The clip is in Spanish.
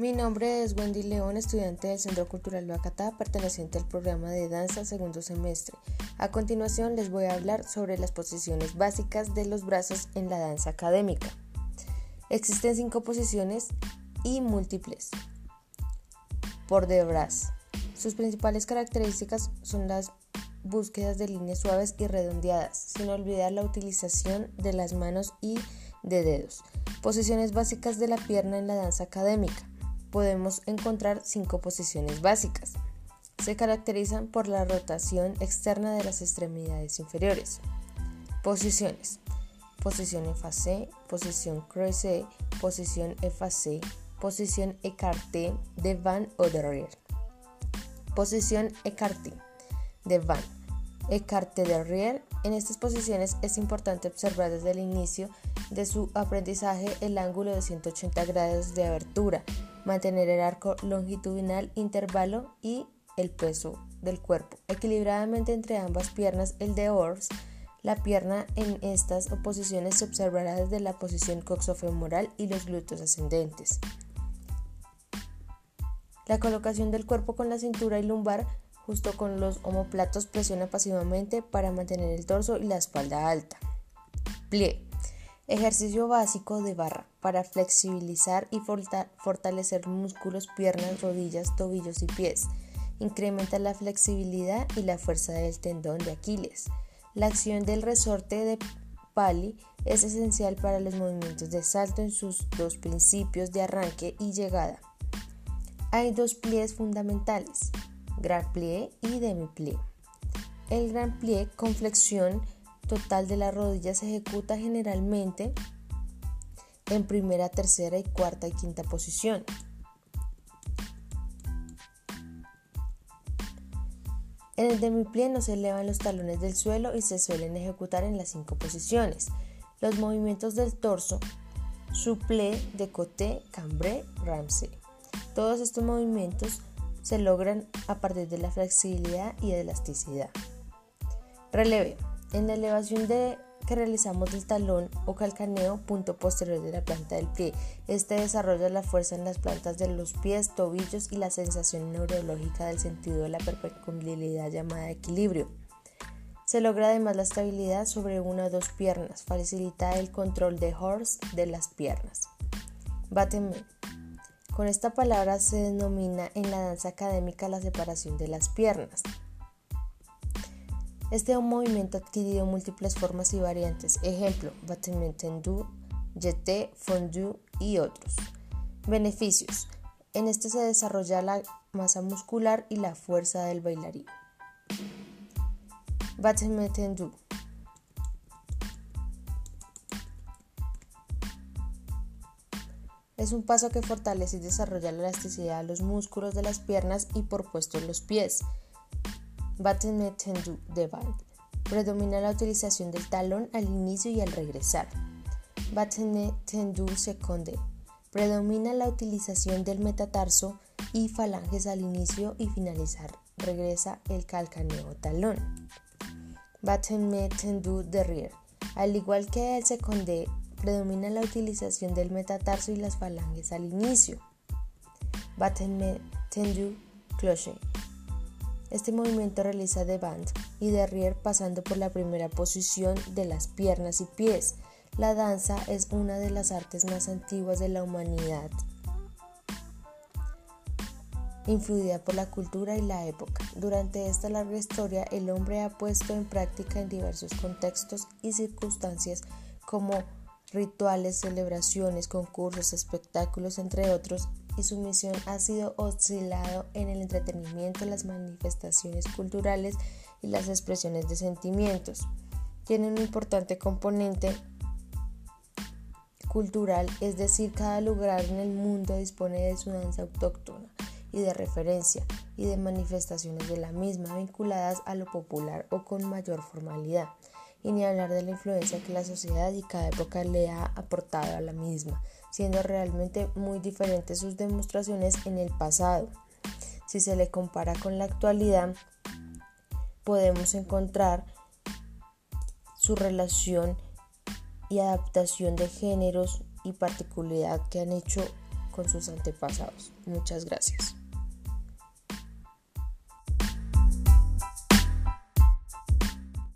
Mi nombre es Wendy León, estudiante del Centro Cultural Bacatá, perteneciente al programa de danza segundo semestre. A continuación les voy a hablar sobre las posiciones básicas de los brazos en la danza académica. Existen cinco posiciones y múltiples por debras. Sus principales características son las búsquedas de líneas suaves y redondeadas, sin olvidar la utilización de las manos y de dedos. Posiciones básicas de la pierna en la danza académica podemos encontrar cinco posiciones básicas. Se caracterizan por la rotación externa de las extremidades inferiores. Posiciones. Posición effacée, posición creusée, posición effacée, posición écarté, devant o derrière. Posición écarté, devant, écarté derrière. En estas posiciones es importante observar desde el inicio de su aprendizaje el ángulo de 180 grados de abertura mantener el arco longitudinal, intervalo y el peso del cuerpo. Equilibradamente entre ambas piernas, el de Ors, la pierna en estas oposiciones se observará desde la posición coxofemoral y los glúteos ascendentes. La colocación del cuerpo con la cintura y lumbar justo con los omoplatos presiona pasivamente para mantener el torso y la espalda alta. Plie. Ejercicio básico de barra para flexibilizar y fortalecer músculos, piernas, rodillas, tobillos y pies. Incrementa la flexibilidad y la fuerza del tendón de Aquiles. La acción del resorte de Pali es esencial para los movimientos de salto en sus dos principios de arranque y llegada. Hay dos pliés fundamentales, grand plié y demi plié. El grand plié con flexión total de la rodilla se ejecuta generalmente en primera, tercera y cuarta y quinta posición. En el demiplé no se elevan los talones del suelo y se suelen ejecutar en las cinco posiciones. Los movimientos del torso, souplé, décoté, cambré, ramsey. Todos estos movimientos se logran a partir de la flexibilidad y elasticidad. Releve. En la elevación de, que realizamos del talón o calcaneo, punto posterior de la planta del pie, este desarrolla la fuerza en las plantas de los pies, tobillos y la sensación neurológica del sentido de la perpendicular llamada equilibrio. Se logra además la estabilidad sobre una o dos piernas, facilita el control de horse de las piernas. Bateme. Con esta palabra se denomina en la danza académica la separación de las piernas. Este movimiento ha adquirido múltiples formas y variantes, ejemplo, tendu, jeté, fondu y otros. Beneficios. En este se desarrolla la masa muscular y la fuerza del bailarín. Tendu. Es un paso que fortalece y desarrolla la elasticidad de los músculos de las piernas y por puesto los pies. Battement tendu devant. Predomina la utilización del talón al inicio y al regresar. Battement tendu seconde. Predomina la utilización del metatarso y falanges al inicio y finalizar. Regresa el calcaneo talón. Battement tendu derrière. Al igual que el seconde, predomina la utilización del metatarso y las falanges al inicio. Battement tendu cloche. Este movimiento realiza de band y de rier pasando por la primera posición de las piernas y pies. La danza es una de las artes más antiguas de la humanidad, influida por la cultura y la época. Durante esta larga historia, el hombre ha puesto en práctica en diversos contextos y circunstancias como rituales, celebraciones, concursos, espectáculos, entre otros, y su misión ha sido oscilado en el entretenimiento, las manifestaciones culturales y las expresiones de sentimientos. Tiene un importante componente cultural, es decir, cada lugar en el mundo dispone de su danza autóctona y de referencia y de manifestaciones de la misma vinculadas a lo popular o con mayor formalidad, y ni hablar de la influencia que la sociedad y cada época le ha aportado a la misma siendo realmente muy diferentes sus demostraciones en el pasado. Si se le compara con la actualidad, podemos encontrar su relación y adaptación de géneros y particularidad que han hecho con sus antepasados. Muchas gracias.